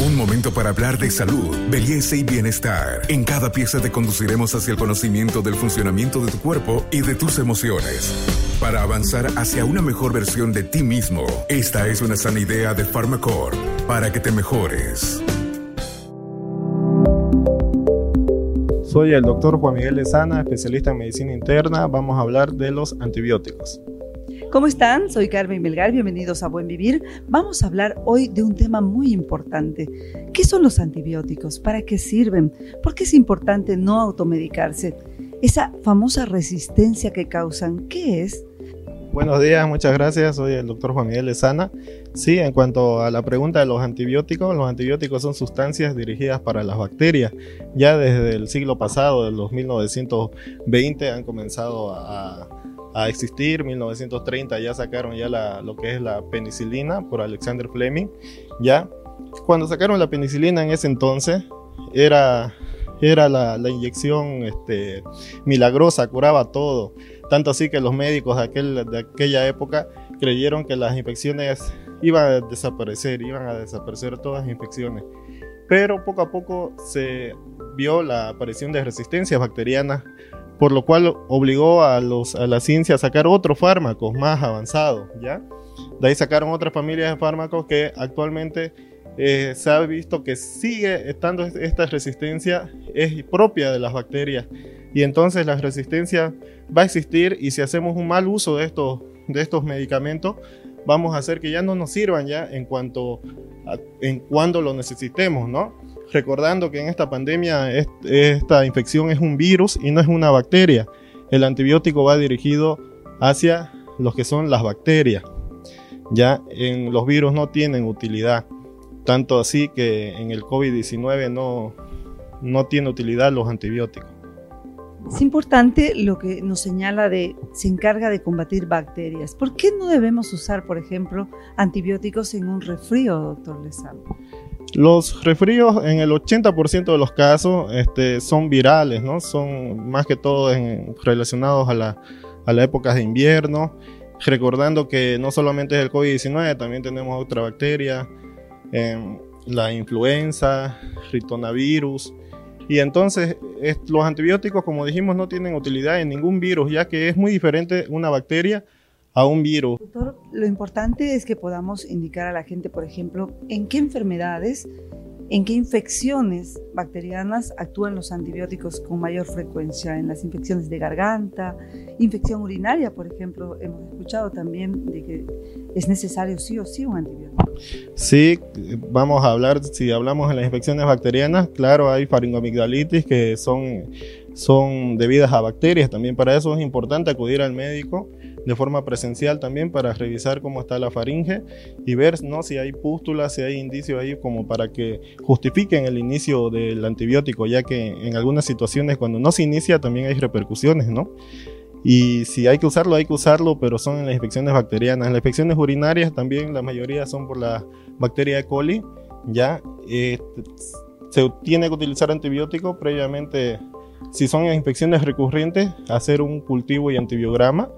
Un momento para hablar de salud, belleza y bienestar. En cada pieza te conduciremos hacia el conocimiento del funcionamiento de tu cuerpo y de tus emociones. Para avanzar hacia una mejor versión de ti mismo, esta es una sana idea de Pharmacorp para que te mejores. Soy el doctor Juan Miguel Lezana, especialista en medicina interna. Vamos a hablar de los antibióticos. ¿Cómo están? Soy Carmen Melgar, bienvenidos a Buen Vivir. Vamos a hablar hoy de un tema muy importante. ¿Qué son los antibióticos? ¿Para qué sirven? ¿Por qué es importante no automedicarse? Esa famosa resistencia que causan, ¿qué es? Buenos días, muchas gracias. Soy el doctor Juan Miguel Lezana. Sí, en cuanto a la pregunta de los antibióticos, los antibióticos son sustancias dirigidas para las bacterias. Ya desde el siglo pasado, de los 1920, han comenzado a, a existir. 1930 ya sacaron ya la, lo que es la penicilina por Alexander Fleming. Ya cuando sacaron la penicilina en ese entonces era, era la, inyección este, milagrosa, curaba todo. Tanto así que los médicos de, aquel, de aquella época creyeron que las infecciones iban a desaparecer, iban a desaparecer todas las infecciones. Pero poco a poco se vio la aparición de resistencias bacterianas por lo cual obligó a, los, a la ciencia a sacar otros fármacos más avanzados, ¿ya? De ahí sacaron otras familias de fármacos que actualmente eh, se ha visto que sigue estando esta resistencia, es propia de las bacterias, y entonces la resistencia va a existir y si hacemos un mal uso de estos, de estos medicamentos, vamos a hacer que ya no nos sirvan ya en cuanto en cuando lo necesitemos, ¿no? Recordando que en esta pandemia esta infección es un virus y no es una bacteria. El antibiótico va dirigido hacia los que son las bacterias. Ya en los virus no tienen utilidad. Tanto así que en el COVID-19 no, no tiene utilidad los antibióticos. Es importante lo que nos señala de se encarga de combatir bacterias. ¿Por qué no debemos usar, por ejemplo, antibióticos en un resfrío, doctor Lezano? Los resfríos en el 80% de los casos este, son virales, ¿no? Son más que todo relacionados a la, a la época de invierno. Recordando que no solamente es el COVID-19, también tenemos otra bacteria, em, la influenza, ritonavirus. Y entonces los antibióticos, como dijimos, no tienen utilidad en ningún virus, ya que es muy diferente una bacteria a un virus. Doctor, lo importante es que podamos indicar a la gente, por ejemplo, en qué enfermedades, en qué infecciones bacterianas actúan los antibióticos con mayor frecuencia, en las infecciones de garganta, infección urinaria, por ejemplo, hemos escuchado también de que es necesario sí o sí un antibiótico. Sí, vamos a hablar, si hablamos en las infecciones bacterianas, claro, hay faringomigdalitis que son, son debidas a bacterias, también para eso es importante acudir al médico de forma presencial también para revisar cómo está la faringe y ver ¿no? si hay pústulas, si hay indicios ahí como para que justifiquen el inicio del antibiótico, ya que en algunas situaciones cuando no se inicia también hay repercusiones, ¿no? Y si hay que usarlo, hay que usarlo, pero son en las infecciones bacterianas. En las infecciones urinarias también la mayoría son por la bacteria E. coli, ya este, se tiene que utilizar antibiótico previamente si son infecciones recurrentes, hacer un cultivo y antibiograma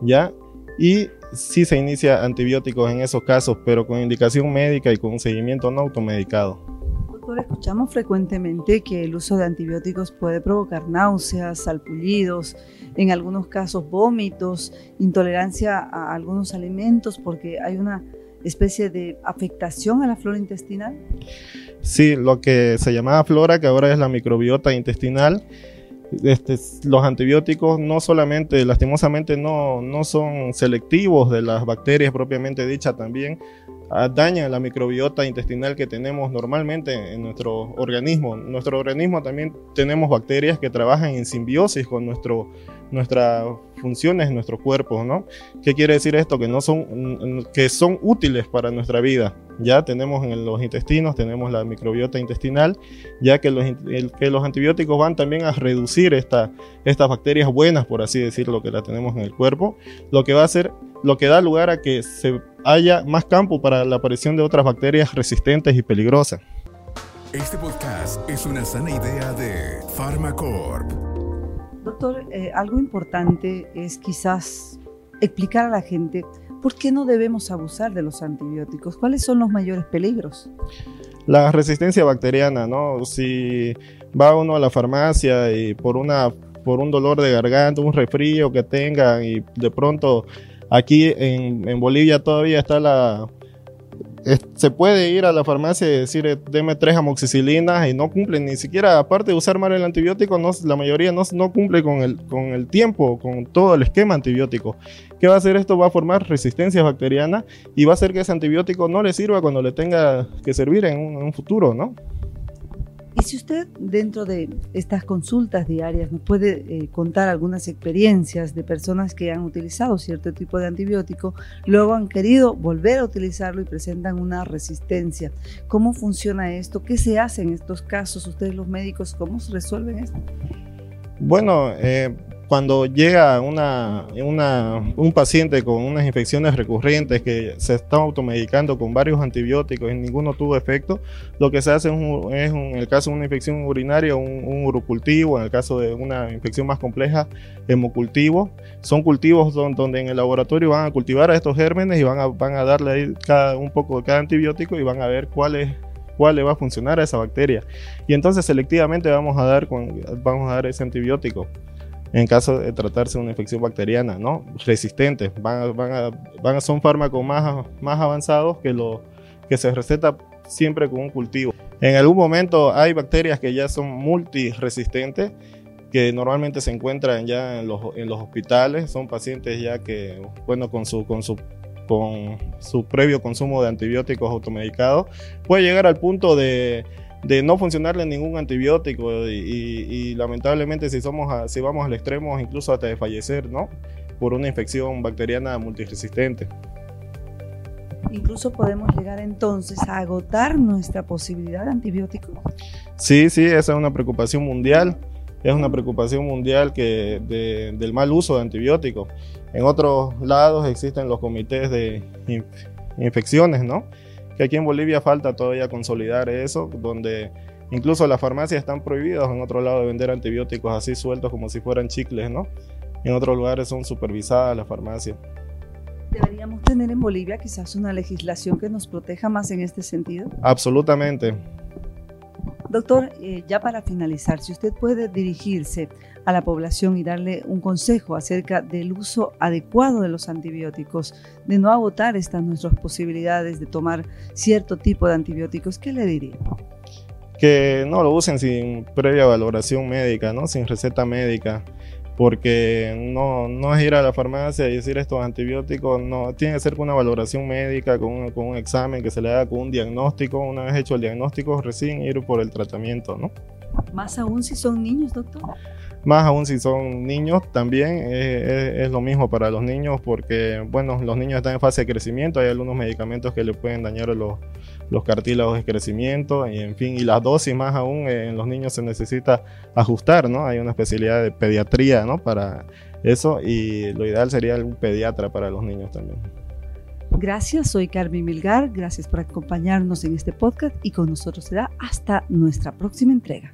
¿ya? Y sí se inicia antibióticos en esos casos, pero con indicación médica y con seguimiento no automedicado. Doctor, escuchamos frecuentemente que el uso de antibióticos puede provocar náuseas, salpullidos, en algunos casos vómitos, intolerancia a algunos alimentos porque hay una especie de afectación a la flora intestinal. Sí, lo que se llamaba flora, que ahora es la microbiota intestinal, este, los antibióticos no solamente, lastimosamente, no, no son selectivos de las bacterias propiamente dichas, también ah, dañan la microbiota intestinal que tenemos normalmente en nuestro organismo. nuestro organismo también tenemos bacterias que trabajan en simbiosis con nuestro nuestras funciones en nuestro cuerpo, ¿no? ¿Qué quiere decir esto? Que no son, que son útiles para nuestra vida. Ya tenemos en los intestinos, tenemos la microbiota intestinal, ya que los, que los antibióticos van también a reducir esta, estas bacterias buenas, por así decirlo, que la tenemos en el cuerpo, lo que va a hacer, lo que da lugar a que se haya más campo para la aparición de otras bacterias resistentes y peligrosas. Este podcast es una sana idea de Pharmacorp. Doctor, eh, algo importante es quizás explicar a la gente por qué no debemos abusar de los antibióticos, cuáles son los mayores peligros. La resistencia bacteriana, ¿no? Si va uno a la farmacia y por una por un dolor de garganta, un resfrío que tengan y de pronto aquí en Bolivia todavía está la, se puede ir a la farmacia y decir, eh, deme tres amoxicilinas y no cumplen, ni siquiera, aparte de usar mal el antibiótico, no, la mayoría no, no cumple con el, con el tiempo, con todo el esquema antibiótico. ¿Qué va a hacer esto? Va a formar resistencia bacteriana y va a hacer que ese antibiótico no le sirva cuando le tenga que servir en un, en un futuro, ¿no? Si usted dentro de estas consultas diarias nos puede eh, contar algunas experiencias de personas que han utilizado cierto tipo de antibiótico, luego han querido volver a utilizarlo y presentan una resistencia. ¿Cómo funciona esto? ¿Qué se hace en estos casos? Ustedes los médicos, ¿cómo se resuelven esto? Bueno, eh, cuando llega una, un paciente con unas infecciones recurrentes que se está automedicando con varios antibióticos y ninguno tuvo efecto, lo que se hace es, en el caso de una infección urinaria, un, un, urocultivo, en el caso de una infección más compleja, hemocultivo. Son cultivos donde, en el laboratorio van a cultivar a estos gérmenes y van a, van darle un poco de cada antibiótico y van a ver cuál le va a funcionar a esa bacteria. Y entonces selectivamente vamos a dar ese antibiótico en caso de tratarse de una infección bacteriana, ¿no? Resistentes, van, van, van son fármacos más, más avanzados que lo que se receta siempre con un cultivo. En algún momento hay bacterias que ya son multiresistentes, que normalmente se encuentran ya en los, en los hospitales, son pacientes ya que, bueno, con su, con su con su previo consumo de antibióticos automedicados, puede llegar al punto de de no funcionarle ningún antibiótico y, lamentablemente si, somos si vamos al extremo incluso hasta de fallecer, ¿no? Por una infección bacteriana multiresistente. Incluso podemos llegar entonces a agotar nuestra posibilidad de antibióticos. Sí, sí, esa es una preocupación mundial. Es una preocupación mundial que del mal uso de antibióticos. En otros lados existen los comités de infecciones, ¿no? Que aquí en Bolivia falta todavía consolidar eso, donde incluso las farmacias están prohibidas en otro lado de vender antibióticos así sueltos como si fueran chicles, ¿no? En otros lugares son supervisadas las farmacias. ¿Deberíamos tener en Bolivia quizás una legislación que nos proteja más en este sentido? Absolutamente. Doctor, eh, ya para finalizar, si usted puede dirigirse a la población y darle un consejo acerca del uso adecuado de los antibióticos, de no agotar estas nuestras posibilidades de tomar cierto tipo de antibióticos, ¿qué le diría? Que no lo usen sin previa valoración médica, ¿no? sin receta médica porque no, no es ir a la farmacia y decir estos antibióticos, no, tiene que ser con una valoración médica, con un, con un examen que se le haga con un diagnóstico, una vez hecho el diagnóstico, recién ir por el tratamiento, ¿no? Más aún si son niños, doctor. Más aún si son niños, también es, lo mismo para los niños porque, bueno, los niños están en fase de crecimiento, hay algunos medicamentos que le pueden dañar los, los cartílagos de crecimiento y, en fin, y las dosis más aún en los niños se necesita ajustar, ¿no? Hay una especialidad de pediatría, ¿no? Para eso y lo ideal sería un pediatra para los niños también. Gracias, soy Carmen Milgar, gracias por acompañarnos en este podcast y con nosotros será hasta nuestra próxima entrega.